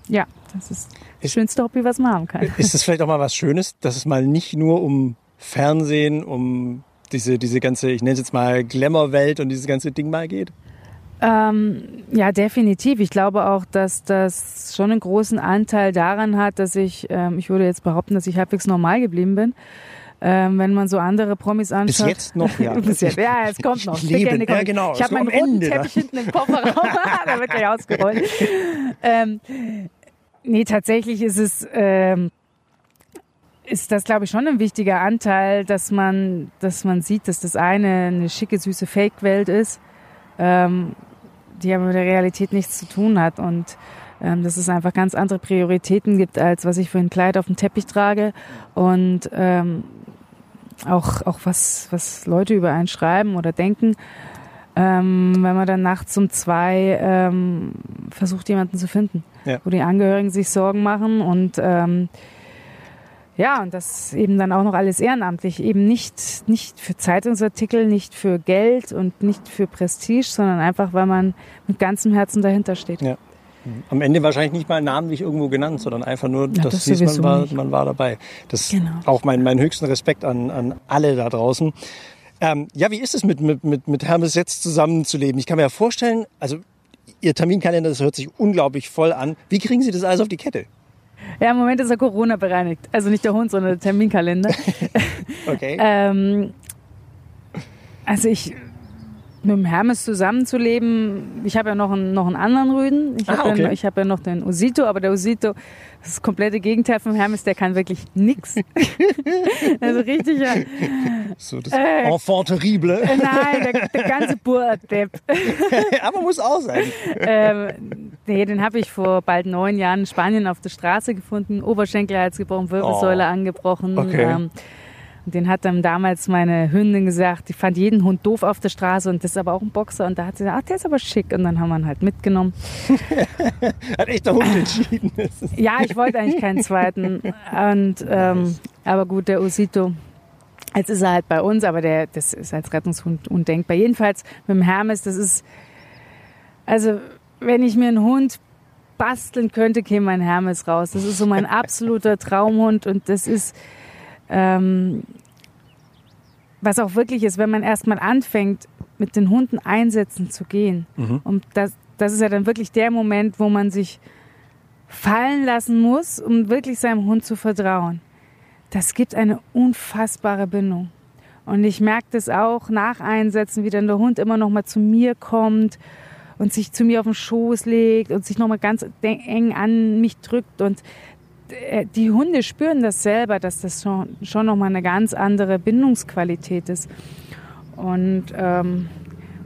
ja, das ist das schönste Hobby, was man haben kann. Ist das vielleicht auch mal was Schönes, dass es mal nicht nur um Fernsehen, um diese, diese ganze, ich nenne es jetzt mal Glamour-Welt und dieses ganze Ding mal geht? Ähm, ja, definitiv. Ich glaube auch, dass das schon einen großen Anteil daran hat, dass ich, ähm, ich würde jetzt behaupten, dass ich halbwegs normal geblieben bin. Ähm, wenn man so andere Promis anschaut. Bis jetzt noch, ja. Bis jetzt. Ja, es kommt noch. Ich lebe, ja, genau, Ich habe meinen roten Ende Teppich hinten im Kofferraum. da wird gleich ausgerollt. ähm, nee, tatsächlich ist es, ähm, ist das, glaube ich, schon ein wichtiger Anteil, dass man, dass man sieht, dass das eine eine schicke, süße Fake-Welt ist, ähm, die aber mit der Realität nichts zu tun hat und ähm, dass es einfach ganz andere Prioritäten gibt, als was ich für ein Kleid auf dem Teppich trage und ähm, auch, auch was, was Leute über einen schreiben oder denken. Ähm, wenn man dann nachts um zwei ähm, versucht, jemanden zu finden, Ja. wo die Angehörigen sich Sorgen machen und ähm, ja, und das eben dann auch noch alles ehrenamtlich, eben nicht, nicht für Zeitungsartikel, nicht für Geld und nicht für Prestige, sondern einfach, weil man mit ganzem Herzen dahinter steht. Ja. Am Ende wahrscheinlich nicht mal namentlich irgendwo genannt, sondern einfach nur, Ja, dass das man war, man war dabei. Das Genau. auch mein, mein höchsten Respekt an, an alle da draußen. Ähm, ja, wie ist es mit, mit, mit, mit Hermes jetzt zusammenzuleben? Ich kann mir ja vorstellen, also Ihr Terminkalender, das hört sich unglaublich voll an. Wie kriegen Sie das alles auf die Kette? Ja, im Moment ist er Corona bereinigt. Also nicht der Hund, sondern der Terminkalender. Okay. ähm, also ich mit dem Hermes zusammenzuleben, ich habe ja noch einen, noch einen anderen Rüden. Ich habe Ah, okay. ja, hab ja noch den Osito, aber der Osito, das ist das komplette Gegenteil vom Hermes, der kann wirklich nix. also richtig, ja, so das äh, Enfant terrible. äh, nein, der, der ganze Burdepp. Aber muss auch sein. ähm, nee, den habe ich vor bald neun Jahren in Spanien auf der Straße gefunden. Oberschenkelhals gebrochen, Wirbelsäule Oh. angebrochen. Okay. Ähm, und den hat dann damals meine Hündin gesagt, die fand jeden Hund doof auf der Straße und das ist aber auch ein Boxer. Und da hat sie gesagt, ach, der ist aber schick. Und dann haben wir ihn halt mitgenommen. Hat echt der Hund entschieden. Ja, ich wollte eigentlich keinen zweiten. Und, ähm, aber gut, der Osito, jetzt ist er halt bei uns, aber der, das ist als Rettungshund undenkbar. Jedenfalls mit dem Hermes, das ist, also wenn ich mir einen Hund basteln könnte, käme mein Hermes raus. Das ist so mein absoluter Traumhund und das ist, ähm, was auch wirklich ist, wenn man erstmal anfängt, mit den Hunden einsetzen zu gehen. Und das, das ist ja dann wirklich der Moment, wo man sich fallen lassen muss, um wirklich seinem Hund zu vertrauen. Das gibt eine unfassbare Bindung. Und ich merke das auch nach Einsätzen, wie dann der Hund immer noch mal zu mir kommt und sich zu mir auf den Schoß legt und sich noch mal ganz eng an mich drückt. Und die Hunde spüren das selber, dass das schon, schon noch mal eine ganz andere Bindungsqualität ist. Und ähm,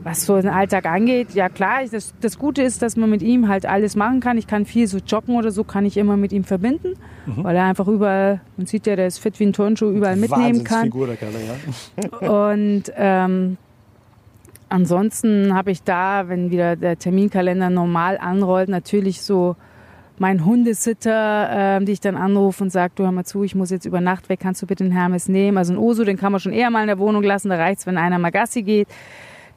was so den Alltag angeht, ja klar, das, das Gute ist, dass man mit ihm halt alles machen kann. Ich kann viel so joggen oder so, kann ich immer mit ihm verbinden, weil er einfach überall, man sieht ja, der ist fit wie ein Turnschuh, überall mitnehmen kann. Wahnsinnsfigur, der Kerl, ja. Und ähm, ansonsten habe ich da, wenn wieder der Terminkalender normal anrollt, natürlich so meinen Hundesitter, ähm, die ich dann anrufe und sage, du hör mal zu, ich muss jetzt über Nacht weg, kannst du bitte den Hermes nehmen? Also ein Oso, den kann man schon eher mal in der Wohnung lassen, da reicht's, wenn einer mal Gassi geht.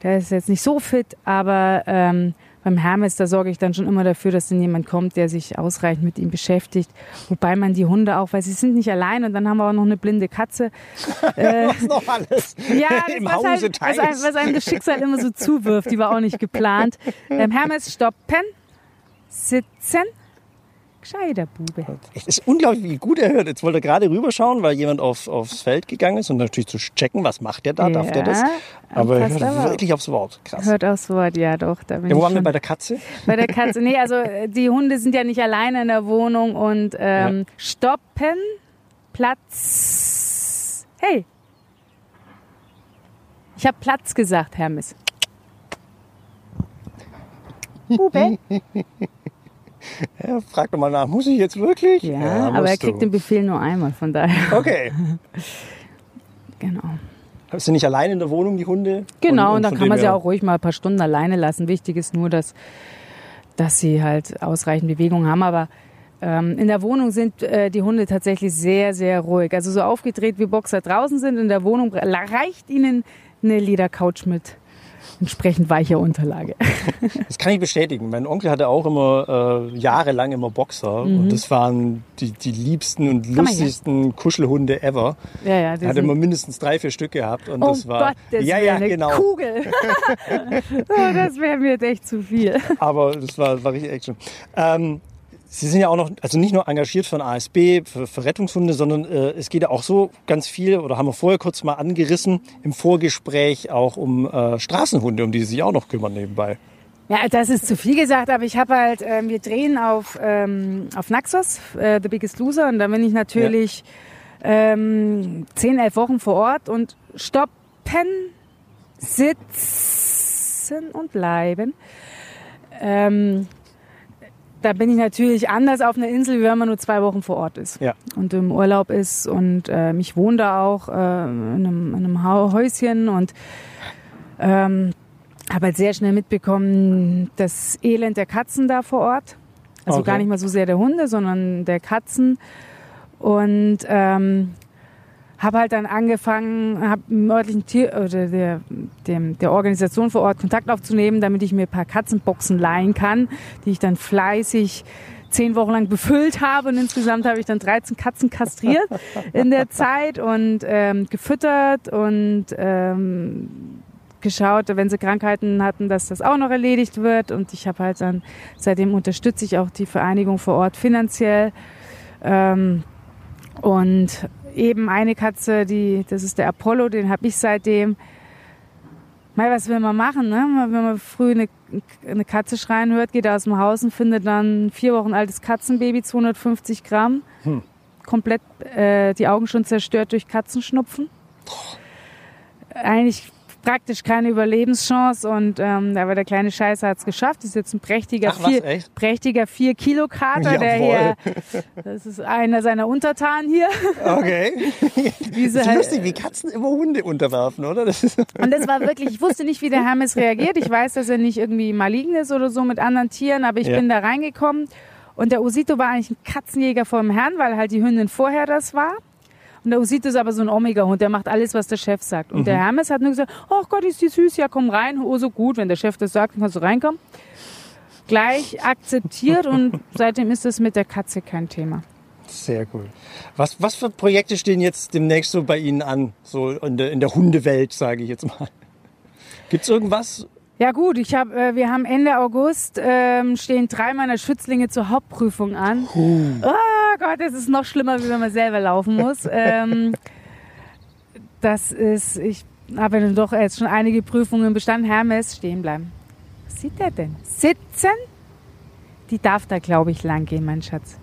Der ist jetzt nicht so fit, aber ähm, beim Hermes, da sorge ich dann schon immer dafür, dass dann jemand kommt, der sich ausreichend mit ihm beschäftigt. Wobei man die Hunde auch, weil sie sind nicht allein und dann haben wir auch noch eine blinde Katze. Was noch alles Ja, das, im was, Hause halt, was, einem, was einem das Schicksal immer so zuwirft, die war auch nicht geplant. Ähm, Hermes, stoppen, sitzen, gescheiter Bube. Es ist unglaublich, wie gut er hört. Jetzt wollte er gerade rüberschauen, weil jemand auf, aufs Feld gegangen ist und natürlich zu checken, was macht der da, darf der das? Ja, Aber er hört aber. wirklich aufs Wort. Krass. Hört aufs Wort, ja doch. Da Ja, wo waren wir bei der Katze? Bei der Katze. Nee, also äh, die Hunde sind ja nicht alleine in der Wohnung und ähm, stoppen, Platz. Hey. Ich habe Platz gesagt, Hermes. Bube? Ja, frag doch mal nach, muss ich jetzt wirklich? Ja, aber er kriegt du. den Befehl nur einmal, von daher. Okay. Genau. Sind nicht allein in der Wohnung, die Hunde? Genau, und, dann von kann man sie auch ruhig mal ein paar Stunden alleine lassen. Wichtig ist nur, dass, dass sie halt ausreichend Bewegung haben. Aber ähm, in der Wohnung sind äh, die Hunde tatsächlich sehr, sehr ruhig. Also so aufgedreht wie Boxer draußen sind, in der Wohnung reicht ihnen eine Ledercouch mit entsprechend weicher Unterlage. Das kann ich bestätigen. Mein Onkel hatte auch immer äh, jahrelang immer Boxer und das waren die, die liebsten und Mhm. lustigsten Kuschelhunde ever. ja, ja, Er hat immer mindestens drei, vier Stück gehabt und um das war Gottes ja Willen, ja eine genau. Kugel. oh, das wäre mir jetzt echt zu viel. Aber das war, war richtig Action. Ähm, Sie sind ja auch noch, also nicht nur engagiert für den ASB, für, für Rettungshunde, sondern äh, es geht ja auch so ganz viel, oder haben wir vorher kurz mal angerissen, im Vorgespräch auch um äh, Straßenhunde, um die Sie sich auch noch kümmern nebenbei. Ja, das ist zu viel gesagt, aber ich habe halt, ähm, wir drehen auf, ähm, auf Naxos, äh, The Biggest Loser, und da bin ich natürlich ähm, 10, 11 Wochen vor Ort und stoppen, sitzen und bleiben. Ähm, da bin ich natürlich anders auf einer Insel, wie wenn man nur zwei Wochen vor Ort ist Ja. und im Urlaub ist. Und ähm, ich wohne da auch äh, in einem, in einem Häuschen und ähm, habe halt sehr schnell mitbekommen, das Elend der Katzen da vor Ort. Also Okay. gar nicht mal so sehr der Hunde, sondern der Katzen. Und ähm, habe halt dann angefangen, habe im örtlichen Tier oder der, dem, der Organisation vor Ort Kontakt aufzunehmen, damit ich mir ein paar Katzenboxen leihen kann, die ich dann fleißig zehn Wochen lang befüllt habe. Und insgesamt habe ich dann 13 Katzen kastriert in der Zeit und ähm, gefüttert und ähm, geschaut, wenn sie Krankheiten hatten, dass das auch noch erledigt wird. Und ich habe halt dann seitdem unterstütze ich auch die Vereinigung vor Ort finanziell. Ähm, und eben eine Katze, die, das ist der Apollo, den habe ich seitdem. Mal, was will man machen, ne? Wenn man früh eine, eine Katze schreien hört, geht er aus dem Haus und findet dann ein vier Wochen altes Katzenbaby, 250 Gramm. Hm. Komplett äh, die Augen schon zerstört durch Katzenschnupfen. Eigentlich praktisch keine Überlebenschance und ähm, aber der kleine Scheiße hat es geschafft. Das ist jetzt ein prächtiger Ach, was, vier, echt? prächtiger 4 Kilo Kater, der hier, das ist einer seiner Untertanen hier. Okay. Wie sie ist halt- lustig, wie Katzen immer Hunde unterwerfen, oder? Das ist Und das war wirklich, ich wusste nicht, wie der Hermes reagiert. Ich weiß, dass er nicht irgendwie malign ist oder so mit anderen Tieren, aber ich Ja. bin da reingekommen und der Osito war eigentlich ein Katzenjäger vom Herrn, weil halt die Hündin vorher das war. Und der Osito ist aber so ein Omega-Hund, der macht alles, was der Chef sagt. Und der Hermes hat nur gesagt, oh Gott, ist die süß, ja komm rein, oh so gut, wenn der Chef das sagt, dann kannst du reinkommen. Gleich akzeptiert und seitdem ist das mit der Katze kein Thema. sehr cool. Was, was für Projekte stehen jetzt demnächst so bei Ihnen an, so in der, in der Hundewelt, sage ich jetzt mal? Gibt's irgendwas? Ja gut, ich hab, äh, wir haben Ende August ähm, stehen drei meiner Schützlinge zur Hauptprüfung an. Oh Gott, es ist noch schlimmer, wie wenn man selber laufen muss. ähm, das ist, ich habe dann doch jetzt schon einige Prüfungen bestanden. Hermes, stehen bleiben. Was sieht der denn? Sitzen? Die darf da, glaube ich, lang gehen, mein Schatz.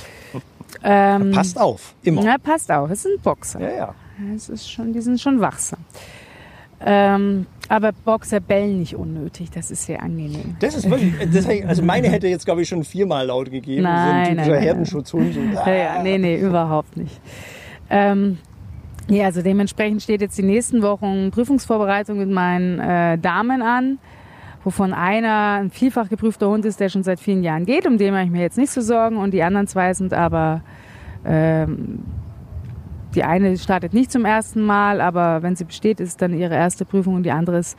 ähm, Passt auf, immer. Na, passt auf, es ein Boxer. Ja, ja. Es ist schon, die sind schon wachsam. Ähm, aber Boxer bellen nicht unnötig, das ist sehr angenehm. Das ist wirklich, das, also meine hätte jetzt, glaube ich, schon viermal laut gegeben. so ein Nein, typischer nein, nein. Herdenschutzhund. So, Ja, ja, nee, nee, überhaupt nicht. Ähm, ja, also dementsprechend steht jetzt die nächsten Wochen Prüfungsvorbereitung mit meinen äh, Damen an, wovon einer ein vielfach geprüfter Hund ist, der schon seit vielen Jahren geht, um den mache ich mir jetzt nicht so Sorgen und die anderen zwei sind aber ähm, die eine startet nicht zum ersten Mal, aber wenn sie besteht, ist es dann ihre erste Prüfung und die andere ist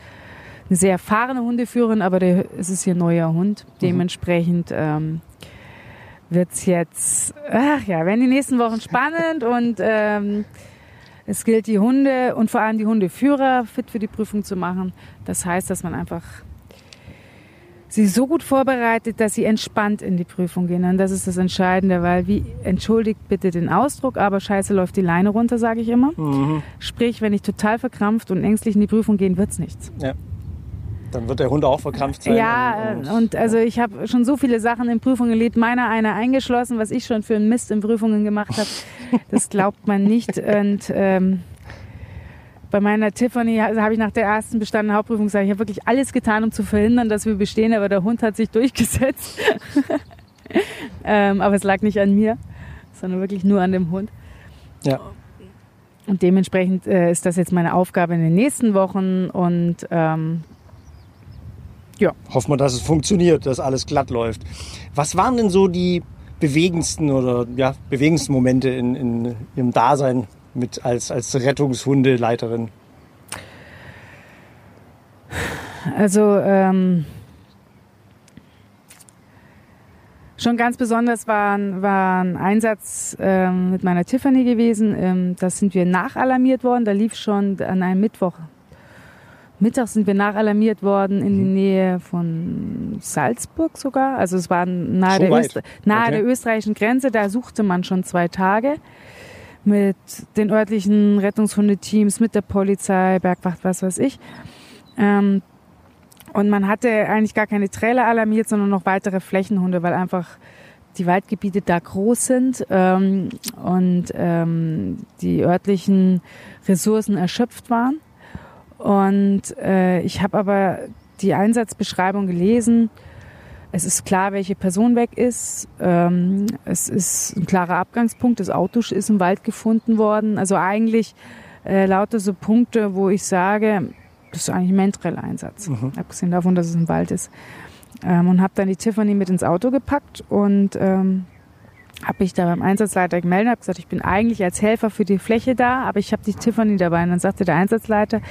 eine sehr erfahrene Hundeführerin, aber der, es ist ihr neuer Hund. Dementsprechend ähm, wird's jetzt, ach ja, werden die nächsten Wochen spannend und ähm, es gilt die Hunde und vor allem die Hundeführer fit für die Prüfung zu machen. Das heißt, dass man einfach sie so gut vorbereitet, dass sie entspannt in die Prüfung gehen. Und das ist das Entscheidende, weil wie entschuldigt bitte den Ausdruck, aber scheiße läuft die Leine runter, sage ich immer. Sprich, wenn ich total verkrampft und ängstlich in die Prüfung gehen, wird's nichts. Ja. Dann wird der Hund auch verkrampft sein. Ja, und, und also ich habe schon so viele Sachen in Prüfungen erlebt, meiner einer eingeschlossen, was ich schon für einen Mist in Prüfungen gemacht habe. Das glaubt man nicht. Und ähm, bei meiner Tiffany habe ich nach der ersten bestandenen Hauptprüfung gesagt, ich habe wirklich alles getan, um zu verhindern, dass wir bestehen, aber der Hund hat sich durchgesetzt. ähm, aber es lag nicht an mir, sondern wirklich nur an dem Hund. ja. Und dementsprechend äh, ist das jetzt meine Aufgabe in den nächsten Wochen und ähm, Hoffen wir, dass es funktioniert, dass alles glatt läuft. Was waren denn so die bewegendsten oder ja, bewegendsten Momente in, in Ihrem Dasein mit als, als Rettungshundeleiterin? Also ähm, schon ganz besonders war, ein- war ein Einsatz ähm, mit meiner Tiffany gewesen. Ähm, da sind wir nachalarmiert worden. Da lief schon an einem Mittwoch. Mittag sind wir nachalarmiert worden in die Nähe von Salzburg sogar. Also es war nahe, So der? Öster nahe Okay. der österreichischen Grenze. Da suchte man schon zwei Tage mit den örtlichen Rettungshundeteams, mit der Polizei, Bergwacht, was weiß ich. Ähm, und man hatte eigentlich gar keine Trailer alarmiert, sondern noch weitere Flächenhunde, weil einfach die Waldgebiete da groß sind ähm, und ähm, die örtlichen Ressourcen erschöpft waren. Und äh, ich habe aber die Einsatzbeschreibung gelesen. Es ist klar, welche Person weg ist. Ähm, es ist ein klarer Abgangspunkt. Das Auto ist im Wald gefunden worden. Also eigentlich äh, lauter so Punkte, wo ich sage, das ist eigentlich ein Mentrel-Einsatz. Abgesehen davon, dass es im Wald ist. Ähm, und habe dann die Tiffany mit ins Auto gepackt und ähm, habe mich da beim Einsatzleiter gemeldet, habe gesagt, ich bin eigentlich als Helfer für die Fläche da, aber ich habe die Tiffany dabei. Und dann sagte der Einsatzleiter,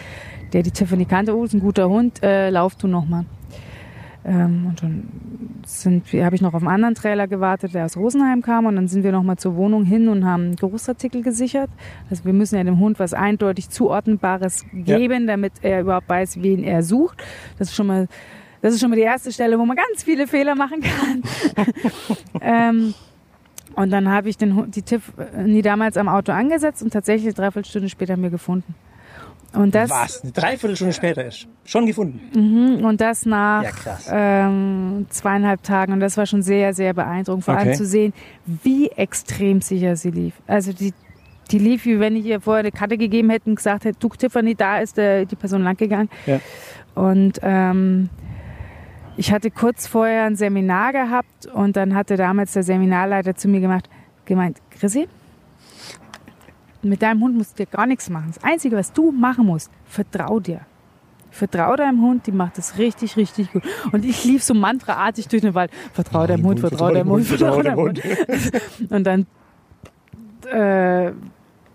der die Tiffany kannte, oh, ist ein guter Hund, äh, lauf du nochmal. Ähm, und dann sind habe ich noch auf einen anderen Trailer gewartet, der aus Rosenheim kam und dann sind wir nochmal zur Wohnung hin und haben Geruchsartikel gesichert. Also wir müssen ja dem Hund was eindeutig zuordnenbares geben, damit er überhaupt weiß, wen er sucht. Das ist schon mal, das ist schon mal die erste Stelle, wo man ganz viele Fehler machen kann. ähm, Und dann habe ich den, die Tiffany damals am Auto angesetzt und tatsächlich eine Dreiviertelstunde später mir gefunden. Und das, Was? Eine Dreiviertelstunde später ist. Schon gefunden. und das nach Ja, ähm, zweieinhalb Tagen. Und das war schon sehr, sehr beeindruckend. Vor Okay. allem zu sehen, wie extrem sicher sie lief. Also die, die lief, wie wenn ich ihr vorher eine Karte gegeben hätte und gesagt hätte, du Tiffany, da ist der, die Person langgegangen. Ja. Und ähm, ich hatte kurz vorher ein Seminar gehabt und dann hatte damals der Seminarleiter zu mir gemacht, gemeint, Chrissy, mit deinem Hund musst du dir gar nichts machen. Das Einzige, was du machen musst, vertrau dir. Vertrau deinem Hund, die macht das richtig, richtig gut. Und ich lief so mantraartig durch den Wald. Vertrau deinem Hund, vertrau deinem Hund, vertrau deinem Hund. Und dann äh,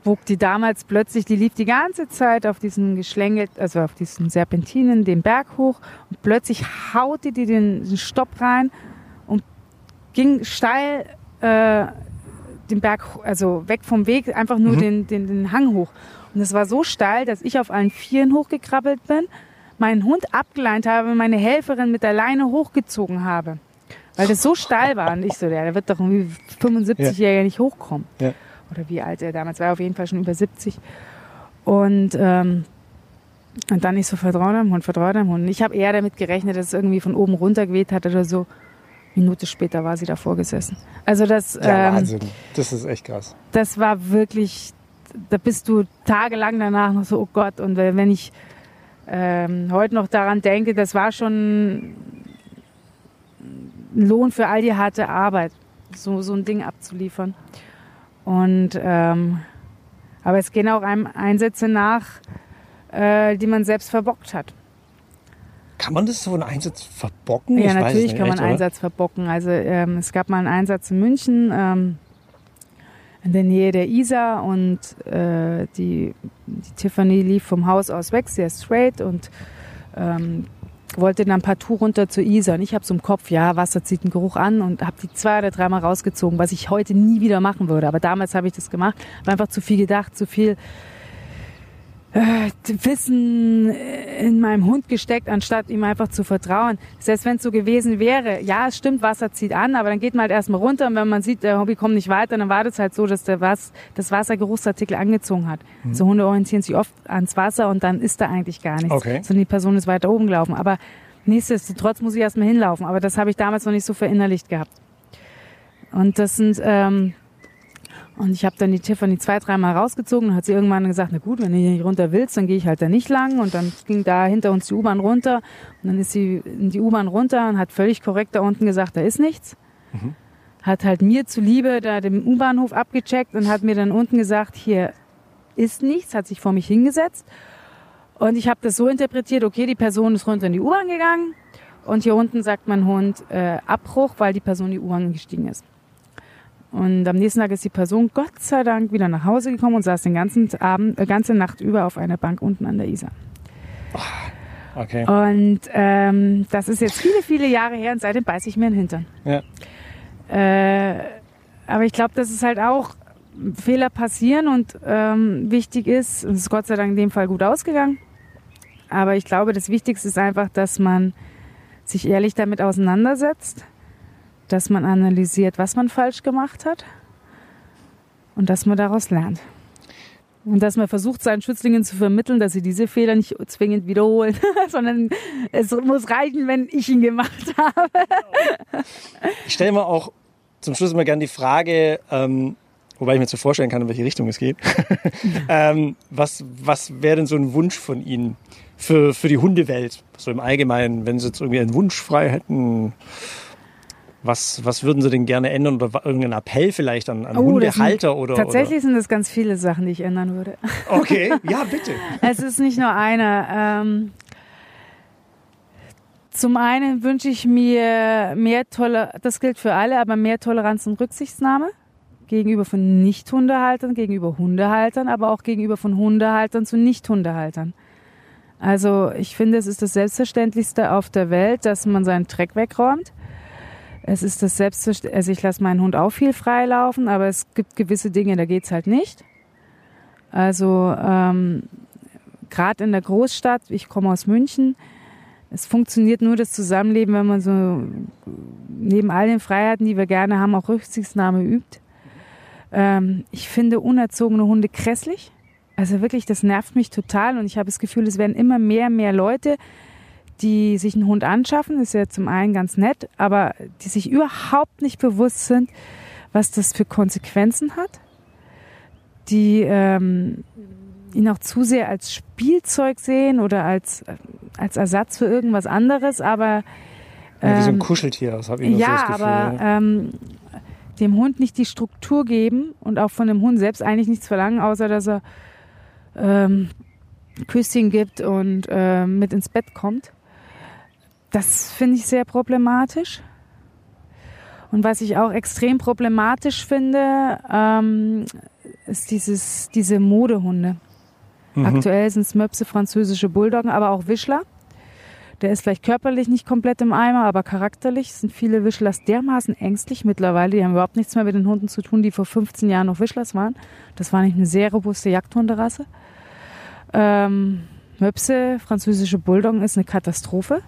bog die damals plötzlich, die lief die ganze Zeit auf diesen geschlängelt, also auf diesen Serpentinen den Berg hoch und plötzlich haute die den, den Stopp rein und ging steil äh, den Berg, also weg vom Weg, einfach nur den, den, den Hang hoch. Und es war so steil, dass ich auf allen Vieren hochgekrabbelt bin, meinen Hund abgeleint habe, meine Helferin mit der Leine hochgezogen habe. Weil das so steil war. Und ich so, ja, der wird doch irgendwie 75-Jähriger nicht hochkommen. Ja. Oder wie alt er damals war, auf jeden Fall schon über 70. Und, ähm, und dann ich so, vertrau deinem Hund, vertrau deinem Hund. Und ich habe eher damit gerechnet, dass es irgendwie von oben runter geweht hat oder so. Minute später war sie davor gesessen. Also das, Ja, ähm, Wahnsinn. Das ist echt krass. das war wirklich, da bist du tagelang danach noch so, oh Gott. Und äh, wenn ich ähm, heute noch daran denke, das war schon ein Lohn für all die harte Arbeit, so, so ein Ding abzuliefern. Und ähm, aber es gehen auch einem Einsätze nach, äh, die man selbst verbockt hat. Kann man das so einen Einsatz verbocken? Ja, Ich natürlich nicht, kann man echt, oder? Einsatz verbocken. Also ähm, es gab mal einen Einsatz in München ähm, in der Nähe der Isar und äh, die, die Tiffany lief vom Haus aus weg, sehr straight und ähm, wollte dann partout runter zur Isar. Und ich habe so im Kopf, ja, Wasser zieht einen Geruch an und habe die zwei oder dreimal rausgezogen, was ich heute nie wieder machen würde. Aber damals habe ich das gemacht, habe einfach zu viel gedacht, zu viel äh, Wissen in meinem Hund gesteckt, anstatt ihm einfach zu vertrauen. Selbst wenn es so gewesen wäre, ja, es stimmt, Wasser zieht an, aber dann geht man halt erstmal runter und wenn man sieht, der Hobby kommt nicht weiter, dann war das halt so, dass der Was, das Wasser Geruchsartikel angezogen hat. So Hunde orientieren sich oft ans Wasser und dann ist da eigentlich gar nichts. Okay. Sondern die Person ist weiter oben gelaufen. Aber nichtsdestotrotz muss ich erstmal hinlaufen. Aber das habe ich damals noch nicht so verinnerlicht gehabt. Und das sind, ähm, und ich habe dann die Tiffany zwei, dreimal rausgezogen und hat sie irgendwann gesagt, na gut, wenn du hier nicht runter willst, dann gehe ich halt da nicht lang. Und dann ging da hinter uns die U-Bahn runter und dann ist sie in die U-Bahn runter und hat völlig korrekt da unten gesagt, da ist nichts. Hat halt mir zuliebe da den U-Bahnhof abgecheckt und hat mir dann unten gesagt, hier ist nichts, hat sich vor mich hingesetzt. Und ich habe das so interpretiert, okay, die Person ist runter in die U-Bahn gegangen und hier unten sagt mein Hund äh, Abbruch, weil die Person in die U-Bahn gestiegen ist. Und am nächsten Tag ist die Person Gott sei Dank wieder nach Hause gekommen und saß den ganzen Abend, äh, ganze Nacht über auf einer Bank unten an der Isar. Okay. Und ähm, das ist jetzt viele, viele Jahre her und seitdem beiße ich mir in den Hintern. Ja. Äh, aber ich glaube, dass es halt auch Fehler passieren und ähm, wichtig ist, es ist Gott sei Dank in dem Fall gut ausgegangen. Aber ich glaube, das Wichtigste ist einfach, dass man sich ehrlich damit auseinandersetzt, dass man analysiert, was man falsch gemacht hat und dass man daraus lernt. Und dass man versucht, seinen Schützlingen zu vermitteln, dass sie diese Fehler nicht zwingend wiederholen, sondern es muss reichen, wenn ich ihn gemacht habe. Ich stelle mir auch zum Schluss immer gerne die Frage, ähm, wobei ich mir so vorstellen kann, in welche Richtung es geht. ähm, was was wäre denn so ein Wunsch von Ihnen für, für die Hundewelt? So im Allgemeinen, wenn Sie jetzt irgendwie einen Wunsch frei hätten, was, was würden Sie denn gerne ändern oder irgendeinen Appell vielleicht an, an Oh, das sind- Hundehalter oder? Tatsächlich sind es ganz viele Sachen, die ich ändern würde. Oder? Okay, ja, bitte. Es ist nicht nur eine. Ähm, zum einen wünsche ich mir mehr Toleranz, das gilt für alle, aber mehr Toleranz und Rücksichtnahme gegenüber von Nicht-Hundehaltern, gegenüber Hundehaltern, aber auch gegenüber von Hundehaltern zu Nicht-Hundehaltern. Also ich finde, es ist das Selbstverständlichste auf der Welt, dass man seinen Dreck wegräumt. Es ist das Selbstverständliche, also ich lasse meinen Hund auch viel freilaufen, aber es gibt gewisse Dinge, da geht's halt nicht. Also ähm, gerade in der Großstadt, ich komme aus München, es funktioniert nur das Zusammenleben, wenn man so neben all den Freiheiten, die wir gerne haben, auch Rücksichtnahme übt. Ähm, ich finde unerzogene Hunde grässlich. Also wirklich, das nervt mich total und ich habe das Gefühl, es werden immer mehr, mehr Leute, die sich einen Hund anschaffen. ist ja zum einen ganz nett, aber die sich überhaupt nicht bewusst sind, was das für Konsequenzen hat. Die ähm, ihn auch zu sehr als Spielzeug sehen oder als, als Ersatz für irgendwas anderes, aber Ja, wie so ein ähm, Kuscheltier, das habe ich so ja, das Gefühl. aber ja. ähm, dem Hund nicht die Struktur geben und auch von dem Hund selbst eigentlich nichts verlangen, außer dass er ähm, Küsschen gibt und ähm, mit ins Bett kommt. Das finde ich sehr problematisch. Und was ich auch extrem problematisch finde, ähm, ist dieses, diese Modehunde. Mhm. Aktuell sind es Möpse, französische Bulldoggen, aber auch Wischler. Der ist vielleicht körperlich nicht komplett im Eimer, aber charakterlich sind viele Wischlers dermaßen ängstlich mittlerweile. Die haben überhaupt nichts mehr mit den Hunden zu tun, die vor 15 Jahren noch Wischlers waren. Das war nicht eine sehr robuste Jagdhunderasse. Ähm, Möpse, französische Bulldoggen ist eine Katastrophe,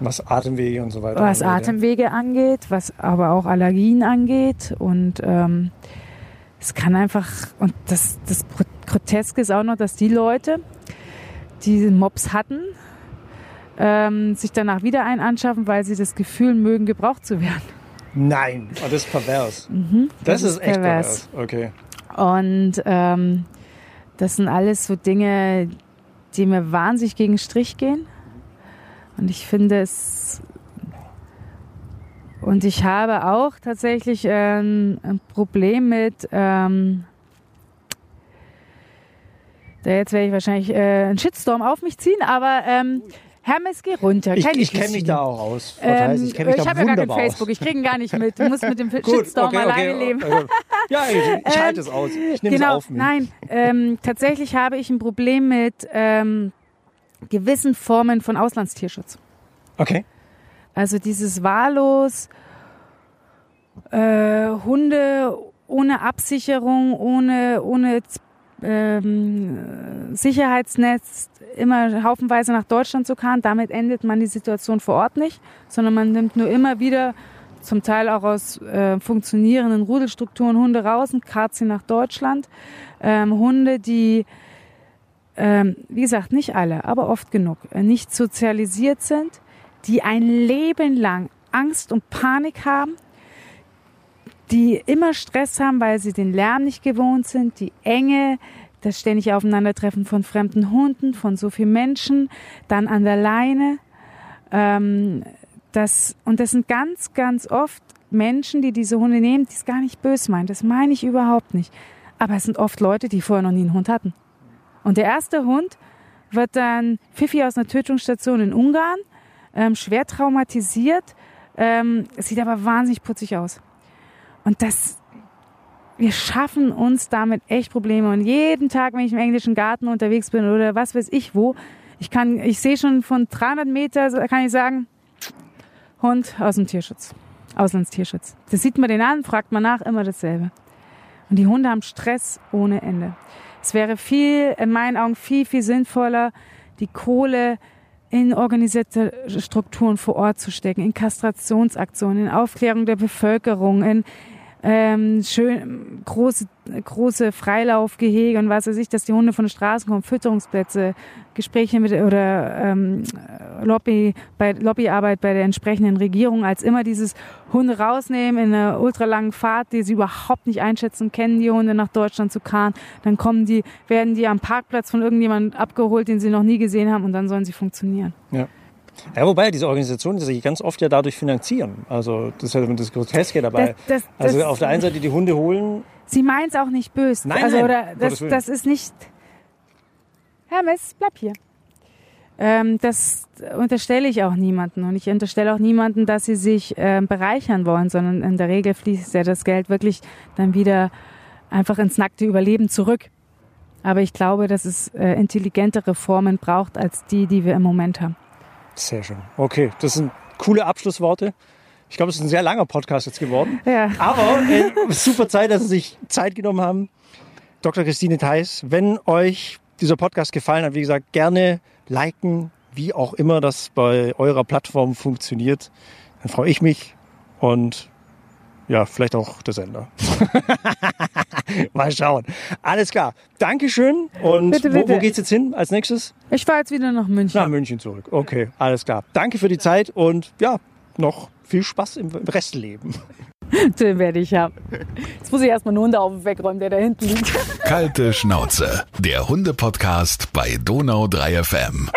Was Atemwege und so weiter. was angeht, ja. Atemwege angeht, was aber auch Allergien angeht. Und ähm, es kann einfach, und das, das Groteske ist auch noch, dass die Leute, die Mops hatten, ähm, sich danach wieder einen anschaffen, weil sie das Gefühl mögen, gebraucht zu werden. Nein, oh, das ist pervers. Mhm, Das, das ist echt pervers. pervers. Okay. Und ähm, das sind alles so Dinge, die mir wahnsinnig gegen den Strich gehen. Und ich finde es. Und ich habe auch tatsächlich ähm, ein Problem mit. Ähm, da jetzt werde ich wahrscheinlich äh, einen Shitstorm auf mich ziehen, aber ähm, Hermes, geh runter. Ich, ich kenne mich da auch aus. Ähm, ich kenne mich da habe ja gar kein wunderbar. Facebook, ich kriege ihn gar nicht mit. Du musst mit dem Gut, Shitstorm okay, alleine okay, leben. okay. Ja, ich, ich Ähm, halte es aus. Ich nehme genau, es auf mich. nein. Ähm, tatsächlich habe ich ein Problem mit ähm, gewissen Formen von Auslandstierschutz. Okay. Also dieses wahllos äh, Hunde ohne Absicherung, ohne, ohne ähm, Sicherheitsnetz immer haufenweise nach Deutschland zu karren. Damit endet man die Situation vor Ort nicht, sondern man nimmt nur immer wieder zum Teil auch aus äh, funktionierenden Rudelstrukturen Hunde raus und karrt sie nach Deutschland. Ähm, Hunde, die, ähm, wie gesagt, nicht alle, aber oft genug, äh, nicht sozialisiert sind, die ein Leben lang Angst und Panik haben, die immer Stress haben, weil sie den Lärm nicht gewohnt sind, die Enge, das ständige Aufeinandertreffen von fremden Hunden, von so vielen Menschen, dann an der Leine. Ähm, das, und das sind ganz, ganz oft Menschen, die diese Hunde nehmen, die es gar nicht böse meinen. Das meine ich überhaupt nicht. Aber es sind oft Leute, die vorher noch nie einen Hund hatten. Und der erste Hund wird dann Pfiffi aus einer Tötungsstation in Ungarn, ähm, schwer traumatisiert, ähm, sieht aber wahnsinnig putzig aus. Und das, wir schaffen uns damit echt Probleme. Und jeden Tag, wenn ich im englischen Garten unterwegs bin oder was weiß ich wo, ich kann, ich sehe schon von 300 Meter, kann ich sagen, Hund aus dem Tierschutz, Auslandstierschutz. Das sieht man den an, fragt man nach, immer dasselbe. Und die Hunde haben Stress ohne Ende. Es wäre viel, in meinen Augen viel, viel sinnvoller, die Kohle in organisierte Strukturen vor Ort zu stecken, in Kastrationsaktionen, in Aufklärung der Bevölkerung, in ähm, schön große große Freilaufgehege und was weiß ich, dass die Hunde von der Straße kommen, Fütterungsplätze, Gespräche mit oder ähm, Lobby bei Lobbyarbeit bei der entsprechenden Regierung, als immer dieses Hunde rausnehmen in einer ultralangen Fahrt, die sie überhaupt nicht einschätzen, kennen die Hunde nach Deutschland zu karren, dann kommen die, werden die am Parkplatz von irgendjemandem abgeholt, den sie noch nie gesehen haben und dann sollen sie funktionieren. Ja. Ja, wobei diese Organisationen die sich ganz oft ja dadurch finanzieren. Also das ist ja das Groteske dabei. Das- das- also das- auf der einen Seite die Hunde holen. Sie meint es auch nicht böse. Nein, also, nein, oder das, das ist nicht. Hermes, bleib hier. Ähm, das unterstelle ich auch niemanden. Und ich unterstelle auch niemanden, dass sie sich ähm, bereichern wollen, sondern in der Regel fließt ja das Geld wirklich dann wieder einfach ins nackte Überleben zurück. Aber ich glaube, dass es äh, intelligentere Formen braucht als die, die wir im Moment haben. Sehr schön. Okay, das sind coole Abschlussworte. Ich glaube, es ist ein sehr langer Podcast jetzt geworden. Ja. Aber äh, super Zeit, dass Sie sich Zeit genommen haben. Dr. Christine Theis, wenn euch dieser Podcast gefallen hat, wie gesagt, gerne liken, wie auch immer das bei eurer Plattform funktioniert. Dann freue ich mich und ja, vielleicht auch der Sender. Mal schauen. Alles klar. Dankeschön. Und Bitte, wo, bitte. wo geht's jetzt hin als nächstes? Ich fahre jetzt wieder nach München. Nach München zurück. Okay, alles klar. Danke für die Zeit und ja, noch viel Spaß im Restleben. Den werde ich haben. Jetzt muss ich erstmal einen Hundehaufen wegräumen, der da hinten liegt. Kalte Schnauze, der Hunde-Podcast bei Donau 3 FM.